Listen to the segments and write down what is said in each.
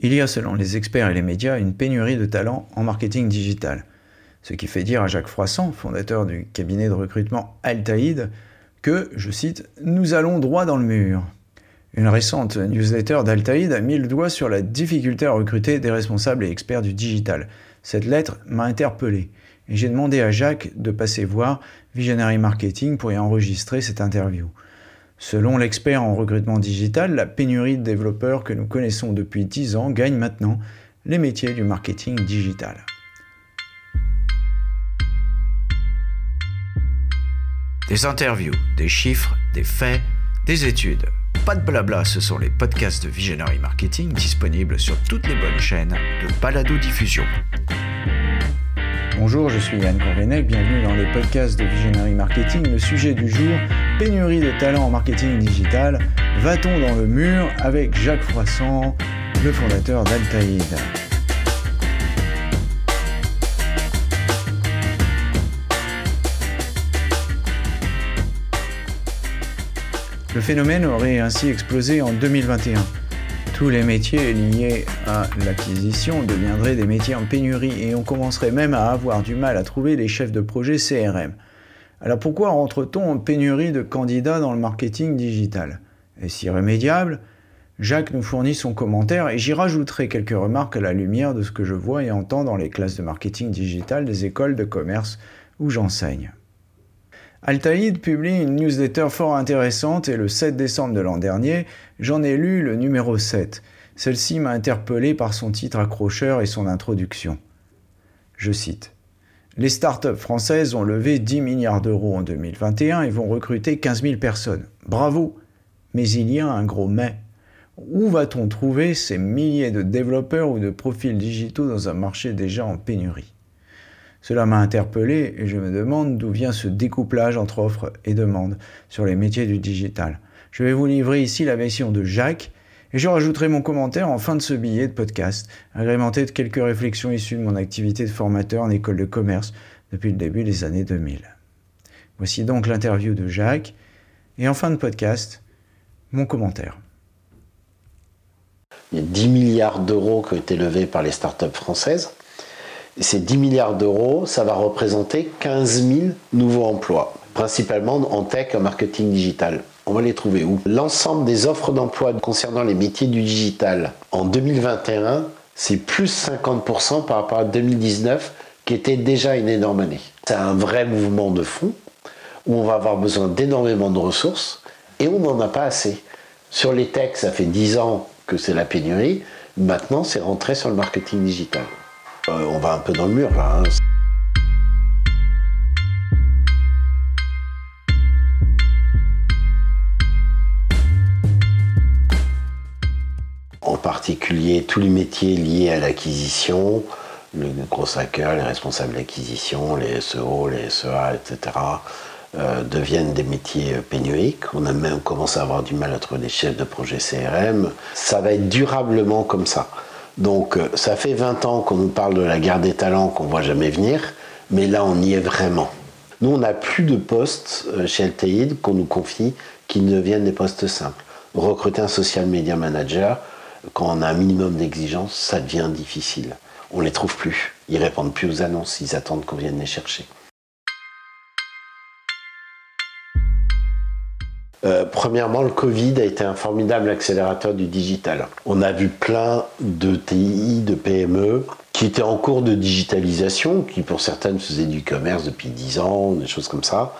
Il y a, selon les experts et les médias, une pénurie de talents en marketing digital. Ce qui fait dire à Jacques Froissant, fondateur du cabinet de recrutement Altaïd, que, je cite, Nous allons droit dans le mur. Une récente newsletter d'Altaïd a mis le doigt sur la difficulté à recruter des responsables et experts du digital. Cette lettre m'a interpellé et j'ai demandé à Jacques de passer voir Visionary Marketing pour y enregistrer cette interview. Selon l'expert en recrutement digital, la pénurie de développeurs que nous connaissons depuis 10 ans gagne maintenant les métiers du marketing digital. Des interviews, des chiffres, des faits, des études. Pas de blabla, ce sont les podcasts de Visionary Marketing disponibles sur toutes les bonnes chaînes de balado diffusion. Bonjour, je suis Yann Corvenec, bienvenue dans les podcasts de Visionary Marketing. Le sujet du jour, pénurie de talents en marketing digital. Va-t-on dans le mur avec Jacques Froissant, le fondateur d'Altaïd Le phénomène aurait ainsi explosé en 2021. Tous les métiers liés à l'acquisition deviendraient des métiers en pénurie et on commencerait même à avoir du mal à trouver les chefs de projet CRM. Alors pourquoi rentre-t-on en pénurie de candidats dans le marketing digital? Est-ce irrémédiable? Jacques nous fournit son commentaire et j'y rajouterai quelques remarques à la lumière de ce que je vois et entends dans les classes de marketing digital des écoles de commerce où j'enseigne. Altaïd publie une newsletter fort intéressante et le 7 décembre de l'an dernier, j'en ai lu le numéro 7. Celle-ci m'a interpellé par son titre accrocheur et son introduction. Je cite. Les startups françaises ont levé 10 milliards d'euros en 2021 et vont recruter 15 000 personnes. Bravo Mais il y a un gros mais. Où va-t-on trouver ces milliers de développeurs ou de profils digitaux dans un marché déjà en pénurie? Cela m'a interpellé et je me demande d'où vient ce découplage entre offre et demande sur les métiers du digital. Je vais vous livrer ici la version de Jacques et je rajouterai mon commentaire en fin de ce billet de podcast, agrémenté de quelques réflexions issues de mon activité de formateur en école de commerce depuis le début des années 2000. Voici donc l'interview de Jacques et en fin de podcast, mon commentaire. Il y a 10 milliards d'euros qui ont été levés par les startups françaises ces 10 milliards d'euros, ça va représenter 15 000 nouveaux emplois, principalement en tech et en marketing digital. On va les trouver où? L'ensemble des offres d'emploi concernant les métiers du digital en 2021, c'est plus 50% par rapport à 2019, qui était déjà une énorme année. C'est un vrai mouvement de fond où on va avoir besoin d'énormément de ressources et on n'en a pas assez. Sur les techs, ça fait 10 ans que c'est la pénurie. Maintenant, c'est rentré sur le marketing digital. Euh, on va un peu dans le mur là. Hein. En particulier tous les métiers liés à l'acquisition, le gros hacker, les responsables d'acquisition, les SEO, les SEA, etc., euh, deviennent des métiers pénuriques. On a même commencé à avoir du mal à trouver des chefs de projet CRM. Ça va être durablement comme ça. Donc euh, ça fait 20 ans qu'on nous parle de la guerre des talents qu'on ne voit jamais venir, mais là on y est vraiment. Nous on n'a plus de postes euh, chez Altaïd qu'on nous confie qui ne deviennent des postes simples. Recruter un social media manager, quand on a un minimum d'exigences, ça devient difficile. On ne les trouve plus. Ils répondent plus aux annonces, ils attendent qu'on vienne les chercher. Euh, premièrement, le Covid a été un formidable accélérateur du digital. On a vu plein de TI, de PME qui étaient en cours de digitalisation, qui pour certaines faisaient du commerce depuis 10 ans, des choses comme ça,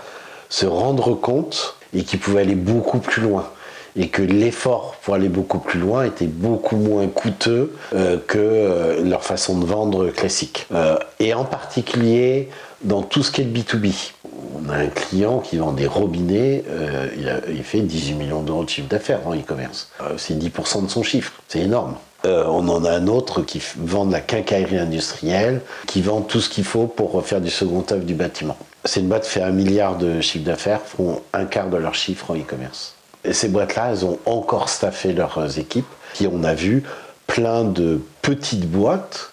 se rendre compte et qui pouvaient aller beaucoup plus loin. Et que l'effort pour aller beaucoup plus loin était beaucoup moins coûteux euh, que euh, leur façon de vendre classique. et en particulier dans tout ce qui est le B2B on a un client qui vend des robinets, euh, il, fait 18 millions d'euros de chiffre d'affaires en e-commerce. Euh, c'est 10% de son chiffre, c'est énorme. Euh, on en a un autre qui vend de la quincaillerie industrielle, qui vend tout ce qu'il faut pour faire du second œuvre du bâtiment. Ces boîtes fait un milliard de chiffre d'affaires, font un quart de leur chiffre en e-commerce. Ces boîtes-là, elles ont encore staffé leurs équipes, qui on a vu plein de petites boîtes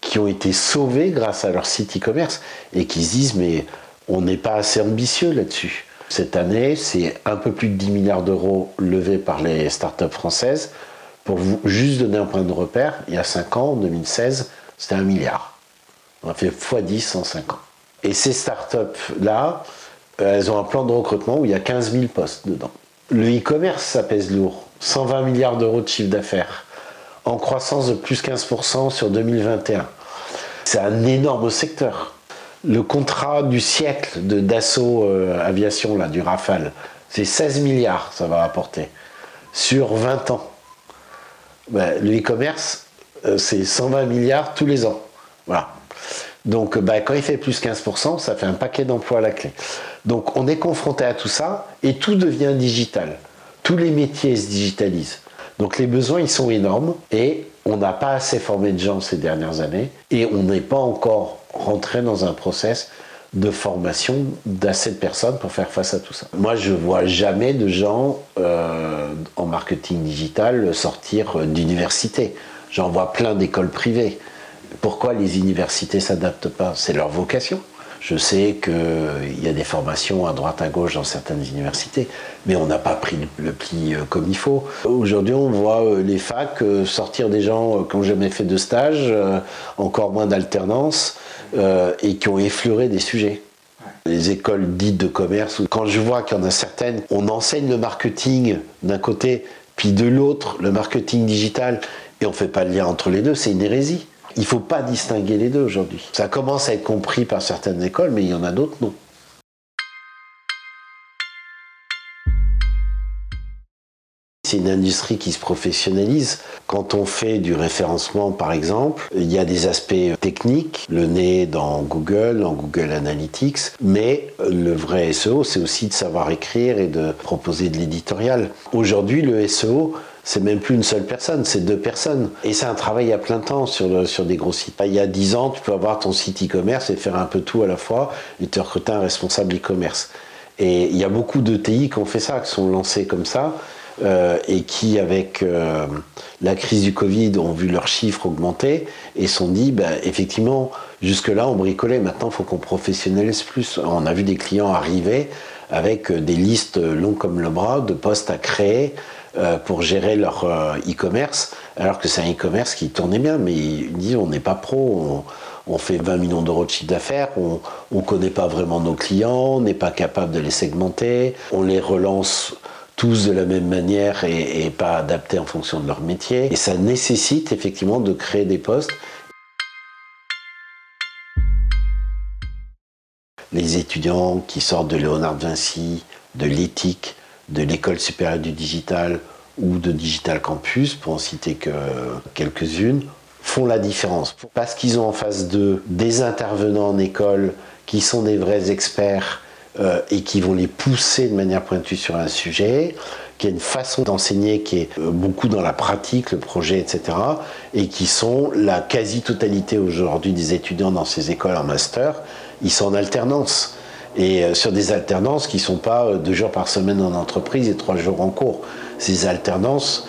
qui ont été sauvées grâce à leur site e-commerce et qui se disent mais on n'est pas assez ambitieux là-dessus. Cette année, c'est un peu plus de 10 milliards d'euros levés par les startups françaises Pour vous juste donner un point de repère, il y a 5 ans, en 2016, c'était un milliard. On a fait x10 en 5 ans. Et ces startups-là, euh, elles ont un plan de recrutement où il y a 15 000 postes dedans. Le e-commerce, ça pèse lourd. 120 milliards d'euros de chiffre d'affaires, en croissance de plus 15% sur 2021. C'est un énorme secteur. Le contrat du siècle de Dassault euh, Aviation, du Rafale, c'est 16 milliards, ça va apporter, sur 20 ans. Ben, le e-commerce, euh, c'est 120 milliards tous les ans. Voilà. Donc, ben, quand il fait plus 15%, ça fait un paquet d'emplois à la clé. Donc, on est confronté à tout ça et tout devient digital. Tous les métiers se digitalisent. Donc, les besoins, ils sont énormes et on n'a pas assez formé de gens ces dernières années et on n'est pas encore rentré dans un process de formation d'assez de personnes pour faire face à tout ça. Moi, je vois jamais de gens euh, en marketing digital sortir d'université. J'en vois plein d'écoles privées. Pourquoi les universités s'adaptent pas? C'est leur vocation. Je sais qu'il y a des formations à droite à gauche dans certaines universités, mais on n'a pas pris le pli euh, comme il faut. Aujourd'hui, on voit euh, les facs sortir des gens qui n'ont jamais fait de stage, encore moins d'alternance, et qui ont effleuré des sujets. Les écoles dites de commerce, quand je vois qu'il y en a certaines, on enseigne le marketing d'un côté, puis de l'autre, le marketing digital, et on ne fait pas le lien entre les deux, c'est une hérésie. Il ne faut pas distinguer les deux aujourd'hui. Ça commence à être compris par certaines écoles, mais il y en a d'autres, non. C'est une industrie qui se professionnalise. Quand on fait du référencement, par exemple, il y a des aspects techniques, le nez dans Google, dans Google Analytics, mais le vrai SEO, c'est aussi de savoir écrire et de proposer de l'éditorial. Aujourd'hui, le SEO, c'est même plus une seule personne, c'est deux personnes. Et c'est un travail à plein temps sur, sur des gros sites. Il y a dix ans, tu peux avoir ton site e-commerce et faire un peu tout à la fois et te recruter un responsable e-commerce. Et il y a beaucoup de TI qui ont fait ça, qui sont lancés comme ça. Euh, et qui, avec euh, la crise du Covid, ont vu leurs chiffres augmenter et sont dit, bah, effectivement, jusque-là, on bricolait, maintenant, il faut qu'on professionnalise plus. On a vu des clients arriver avec des listes longues comme le bras de postes à créer euh, pour gérer leur e-commerce, alors que c'est un e-commerce qui tournait bien, mais ils disent, on n'est pas pro, on, fait 20 millions d'euros de chiffre d'affaires, on ne connaît pas vraiment nos clients, on n'est pas capable de les segmenter, on les relance tous de la même manière et, pas adaptés en fonction de leur métier. Et ça nécessite effectivement de créer des postes. Les étudiants qui sortent de Léonard Vinci, de l'éthique, de l'école supérieure du digital ou de Digital Campus, pour en citer que quelques-unes, font la différence. Parce qu'ils ont en face d'eux des intervenants en école qui sont des vrais experts euh, et qui vont les pousser de manière pointue sur un sujet, qui a une façon d'enseigner qui est euh, beaucoup dans la pratique, le projet, etc., et qui sont la quasi-totalité aujourd'hui des étudiants dans ces écoles en master, ils sont en alternance. Et euh, sur des alternances qui ne sont pas deux jours par semaine en entreprise et trois jours en cours. Ces alternances,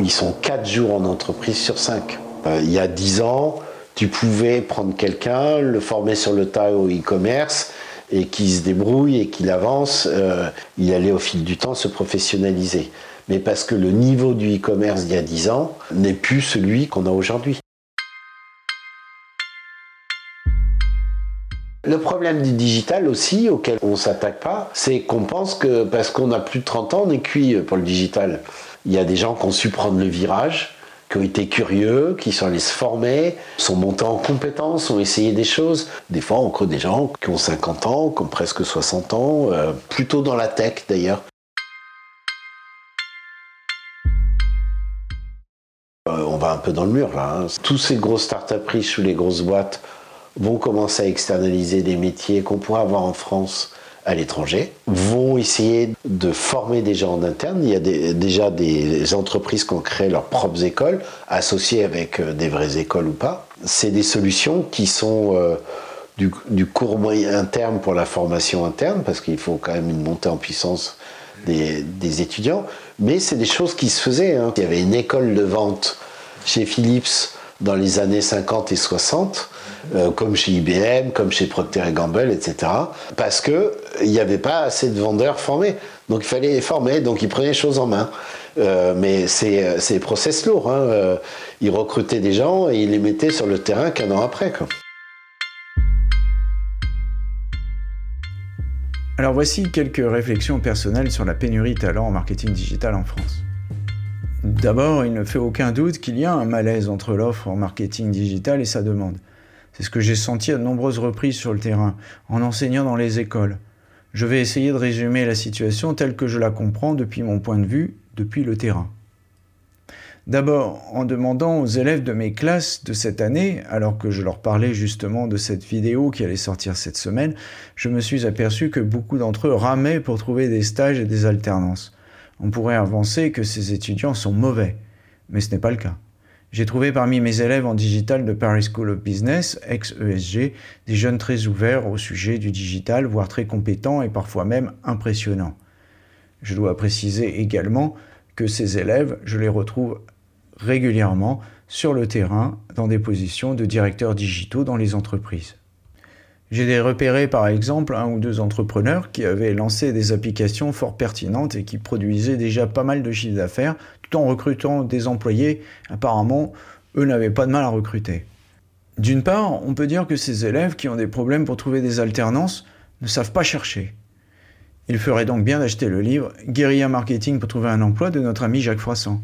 ils sont quatre jours en entreprise sur cinq. il y a dix ans, tu pouvais prendre quelqu'un, le former sur le tas au e-commerce, et qui se débrouille et qui avance, euh, il allait au fil du temps se professionnaliser. Mais parce que le niveau du e-commerce d'il y a 10 ans n'est plus celui qu'on a aujourd'hui. Le problème du digital aussi, auquel on ne s'attaque pas, c'est qu'on pense que parce qu'on a plus de 30 ans, on est cuit pour le digital. Il y a des gens qui ont su prendre le virage, qui ont été curieux, qui sont allés se former, sont montés en compétences, ont essayé des choses. Des fois, on des gens qui ont 50 ans, qui ont presque 60 ans, euh, plutôt dans la tech d'ailleurs. Euh, on va un peu dans le mur là. Hein. Tous ces grosses startups riches ou les grosses boîtes vont commencer à externaliser des métiers qu'on pourrait avoir en France à l'étranger, vont essayer de former des gens en interne. Il y a déjà des entreprises qui ont créé leurs propres écoles, associées avec euh, des vraies écoles ou pas. C'est des solutions qui sont euh, du, court moyen terme pour la formation interne, parce qu'il faut quand même une montée en puissance des, étudiants, mais c'est des choses qui se faisaient. Hein. Il y avait une école de vente chez Philips dans les années 50 et 60 euh, comme chez IBM, comme chez Procter Gamble, etc. Parce qu'il n'y avait pas assez de vendeurs formés. Donc il fallait les former, donc ils prenaient les choses en main. Euh, mais c'est process lourd. Hein. Euh, ils recrutaient des gens et ils les mettaient sur le terrain qu'un an après. Alors voici quelques réflexions personnelles sur la pénurie de talent en marketing digital en France. D'abord, il ne fait aucun doute qu'il y a un malaise entre l'offre en marketing digital et sa demande. C'est ce que j'ai senti à de nombreuses reprises sur le terrain, en enseignant dans les écoles. Je vais essayer de résumer la situation telle que je la comprends depuis mon point de vue, depuis le terrain. D'abord, en demandant aux élèves de mes classes de cette année, alors que je leur parlais justement de cette vidéo qui allait sortir cette semaine, je me suis aperçu que beaucoup d'entre eux ramaient pour trouver des stages et des alternances. On pourrait avancer que ces étudiants sont mauvais, mais ce n'est pas le cas. J'ai trouvé parmi mes élèves en digital de Paris School of Business, ex-ESG, des jeunes très ouverts au sujet du digital, voire très compétents et parfois même impressionnants. Je dois préciser également que ces élèves, je les retrouve régulièrement sur le terrain dans des positions de directeurs digitaux dans les entreprises. J'ai repéré par exemple un ou deux entrepreneurs qui avaient lancé des applications fort pertinentes et qui produisaient déjà pas mal de chiffres d'affaires tout en recrutant des employés. Apparemment, eux n'avaient pas de mal à recruter. D'une part, on peut dire que ces élèves qui ont des problèmes pour trouver des alternances ne savent pas chercher. Il ferait donc bien d'acheter le livre Guérilla Marketing pour trouver un emploi de notre ami Jacques Froissant.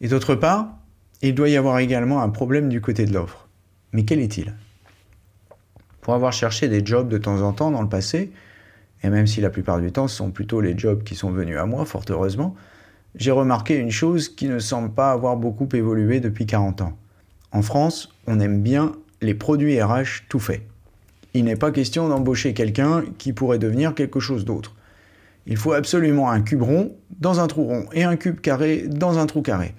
Et d'autre part, il doit y avoir également un problème du côté de l'offre. Mais quel est-il? Pour avoir cherché des jobs de temps en temps dans le passé, et même si la plupart du temps ce sont plutôt les jobs qui sont venus à moi, fort heureusement, j'ai remarqué une chose qui ne semble pas avoir beaucoup évolué depuis 40 ans. En France, on aime bien les produits RH tout faits. Il n'est pas question d'embaucher quelqu'un qui pourrait devenir quelque chose d'autre. Il faut absolument un cube rond dans un trou rond et un cube carré dans un trou carré.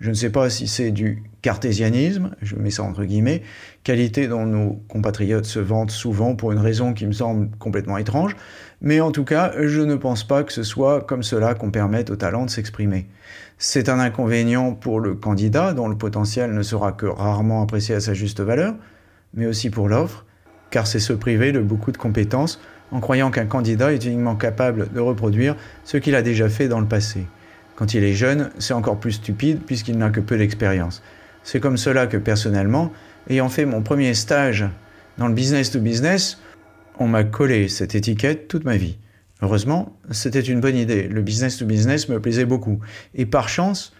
Je ne sais pas si c'est du cartésianisme, je mets ça entre guillemets, qualité dont nos compatriotes se vantent souvent pour une raison qui me semble complètement étrange, mais en tout cas, je ne pense pas que ce soit comme cela qu'on permette au talent de s'exprimer. C'est un inconvénient pour le candidat, dont le potentiel ne sera que rarement apprécié à sa juste valeur, mais aussi pour l'offre, car c'est se priver de beaucoup de compétences en croyant qu'un candidat est uniquement capable de reproduire ce qu'il a déjà fait dans le passé. Quand il est jeune, c'est encore plus stupide puisqu'il n'a que peu d'expérience. C'est comme cela que personnellement, ayant fait mon premier stage dans le business to business, on m'a collé cette étiquette toute ma vie. Heureusement, c'était une bonne idée. Le business to business me plaisait beaucoup. Et par chance,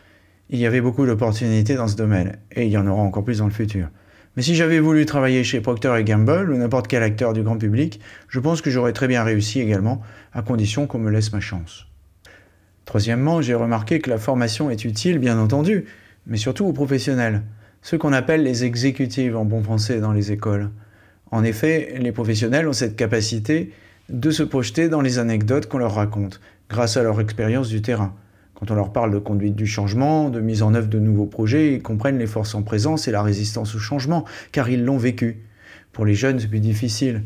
il y avait beaucoup d'opportunités dans ce domaine. Et il y en aura encore plus dans le futur. Mais si j'avais voulu travailler chez Procter Gamble ou n'importe quel acteur du grand public, je pense que j'aurais très bien réussi également, à condition qu'on me laisse ma chance. Troisièmement, j'ai remarqué que la formation est utile, bien entendu, mais surtout aux professionnels, ceux qu'on appelle les exécutives en bon français dans les écoles. En effet, les professionnels ont cette capacité de se projeter dans les anecdotes qu'on leur raconte, grâce à leur expérience du terrain. Quand on leur parle de conduite du changement, de mise en œuvre de nouveaux projets, ils comprennent les forces en présence et la résistance au changement, car ils l'ont vécu. Pour les jeunes, c'est plus difficile.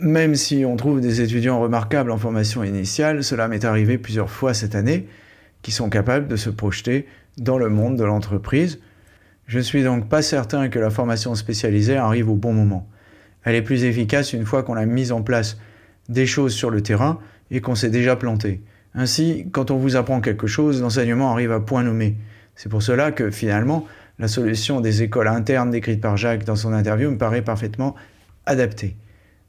Même si on trouve des étudiants remarquables en formation initiale, cela m'est arrivé plusieurs fois cette année, qui sont capables de se projeter dans le monde de l'entreprise. Je ne suis donc pas certain que la formation spécialisée arrive au bon moment. Elle est plus efficace une fois qu'on a mis en place des choses sur le terrain et qu'on s'est déjà planté. Ainsi, quand on vous apprend quelque chose, l'enseignement arrive à point nommé. C'est pour cela que finalement, la solution des écoles internes décrite par Jacques dans son interview me paraît parfaitement adaptée.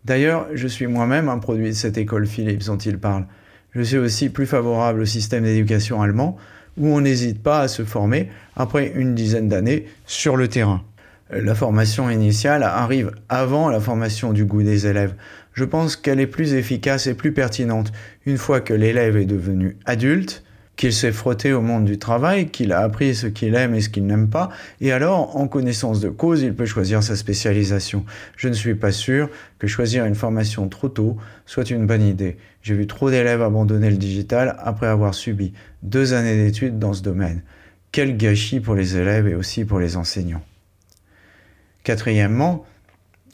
D'ailleurs, je suis moi-même un produit de cette école Philips dont il parle. Je suis aussi plus favorable au système d'éducation allemand, où on n'hésite pas à se former après une dizaine d'années sur le terrain. La formation initiale arrive avant la formation du goût des élèves je pense qu'elle est plus efficace et plus pertinente une fois que l'élève est devenu adulte, qu'il s'est frotté au monde du travail, qu'il a appris ce qu'il aime et ce qu'il n'aime pas, et alors, en connaissance de cause, il peut choisir sa spécialisation. Je ne suis pas sûr que choisir une formation trop tôt soit une bonne idée. J'ai vu trop d'élèves abandonner le digital après avoir subi deux années d'études dans ce domaine. Quel gâchis pour les élèves et aussi pour les enseignants. Quatrièmement,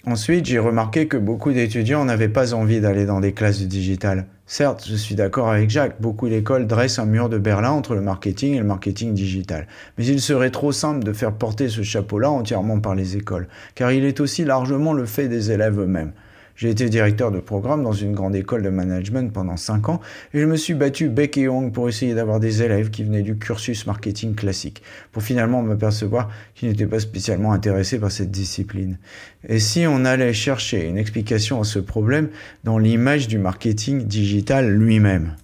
Ensuite, j'ai remarqué que beaucoup d'étudiants n'avaient pas envie d'aller dans des classes de digital. Certes, je suis d'accord avec Jacques, beaucoup d'écoles dressent un mur de Berlin entre le marketing et le marketing digital. Mais il serait trop simple de faire porter ce chapeau-là entièrement par les écoles, car il est aussi largement le fait des élèves eux-mêmes. J'ai été directeur de programme dans une grande école de management pendant 5 ans et je me suis battu bec et ongle pour essayer d'avoir des élèves qui venaient du cursus marketing classique, pour finalement m'apercevoir qu'ils n'étaient pas spécialement intéressés par cette discipline. Et si on allait chercher une explication à ce problème dans l'image du marketing digital lui-même?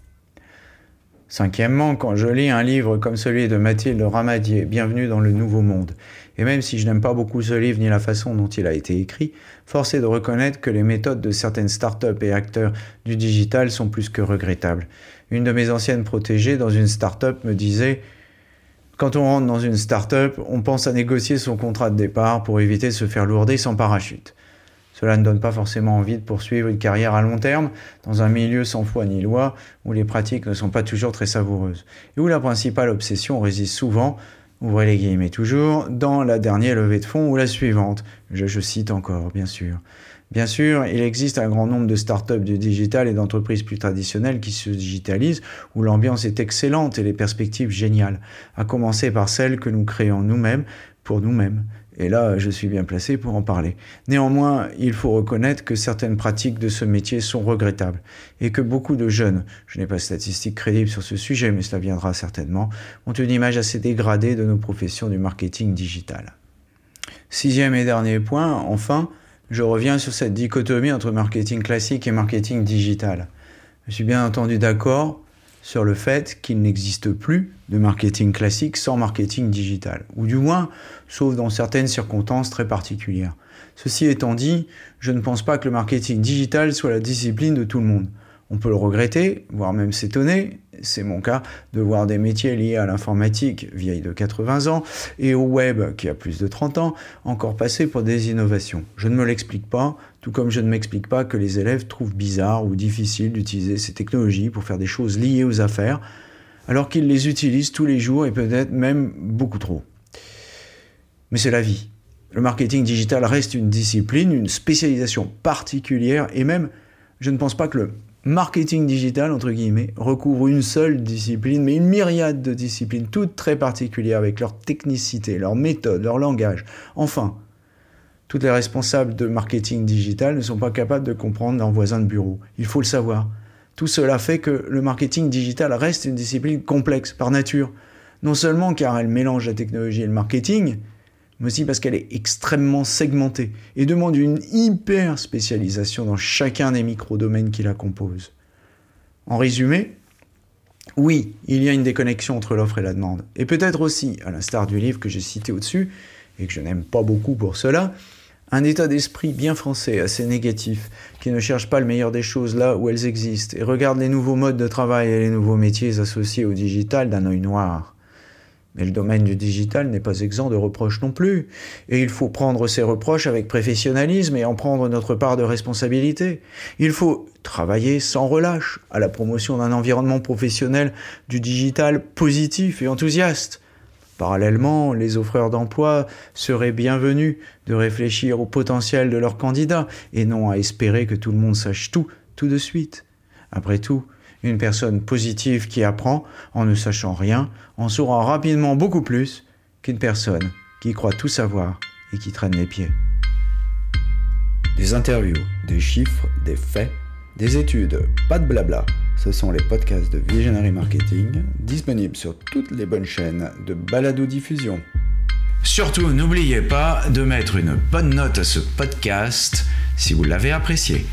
Cinquièmement, quand je lis un livre comme celui de Mathilde Ramadier, Bienvenue dans le Nouveau Monde, et même si je n'aime pas beaucoup ce livre ni la façon dont il a été écrit, force est de reconnaître que les méthodes de certaines startups et acteurs du digital sont plus que regrettables. Une de mes anciennes protégées dans une startup me disait Quand on rentre dans une startup, on pense à négocier son contrat de départ pour éviter de se faire lourder sans parachute. Cela ne donne pas forcément envie de poursuivre une carrière à long terme dans un milieu sans foi ni loi, où les pratiques ne sont pas toujours très savoureuses, et où la principale obsession réside souvent, ouvrez les guillemets toujours, dans la dernière levée de fonds ou la suivante. Je, je cite encore, bien sûr. Bien sûr, il existe un grand nombre de startups du digital et d'entreprises plus traditionnelles qui se digitalisent, où l'ambiance est excellente et les perspectives géniales, à commencer par celles que nous créons nous-mêmes pour nous-mêmes. Et là, je suis bien placé pour en parler. Néanmoins, il faut reconnaître que certaines pratiques de ce métier sont regrettables et que beaucoup de jeunes, je n'ai pas de statistiques crédibles sur ce sujet, mais cela viendra certainement, ont une image assez dégradée de nos professions du marketing digital. Sixième et dernier point, enfin, je reviens sur cette dichotomie entre marketing classique et marketing digital. Je suis bien entendu d'accord sur le fait qu'il n'existe plus de marketing classique sans marketing digital, ou du moins, sauf dans certaines circonstances très particulières. Ceci étant dit, je ne pense pas que le marketing digital soit la discipline de tout le monde. On peut le regretter, voire même s'étonner, c'est mon cas, de voir des métiers liés à l'informatique, vieille de 80 ans, et au web, qui a plus de 30 ans, encore passer pour des innovations. Je ne me l'explique pas, tout comme je ne m'explique pas que les élèves trouvent bizarre ou difficile d'utiliser ces technologies pour faire des choses liées aux affaires, alors qu'ils les utilisent tous les jours et peut-être même beaucoup trop. Mais c'est la vie. Le marketing digital reste une discipline, une spécialisation particulière, et même, je ne pense pas que le marketing digital, entre guillemets, recouvre une seule discipline, mais une myriade de disciplines, toutes très particulières, avec leur technicité, leur méthode, leur langage. Enfin, toutes les responsables de marketing digital ne sont pas capables de comprendre leurs voisins de bureau. Il faut le savoir. Tout cela fait que le marketing digital reste une discipline complexe par nature. Non seulement car elle mélange la technologie et le marketing, mais aussi parce qu'elle est extrêmement segmentée et demande une hyper spécialisation dans chacun des micro-domaines qui la composent. En résumé, oui, il y a une déconnexion entre l'offre et la demande. Et peut-être aussi, à l'instar du livre que j'ai cité au-dessus, et que je n'aime pas beaucoup pour cela, un état d'esprit bien français, assez négatif, qui ne cherche pas le meilleur des choses là où elles existent, et regarde les nouveaux modes de travail et les nouveaux métiers associés au digital d'un œil noir. Mais le domaine du digital n'est pas exempt de reproches non plus, et il faut prendre ces reproches avec professionnalisme et en prendre notre part de responsabilité. Il faut travailler sans relâche à la promotion d'un environnement professionnel du digital positif et enthousiaste. Parallèlement, les offreurs d'emploi seraient bienvenus de réfléchir au potentiel de leurs candidats et non à espérer que tout le monde sache tout tout de suite. Après tout, une personne positive qui apprend en ne sachant rien en saura rapidement beaucoup plus qu'une personne qui croit tout savoir et qui traîne les pieds. Des interviews, des chiffres, des faits, des études, pas de blabla. Ce sont les podcasts de Visionary Marketing, disponibles sur toutes les bonnes chaînes de balado-diffusion. Surtout, n'oubliez pas de mettre une bonne note à ce podcast si vous l'avez apprécié.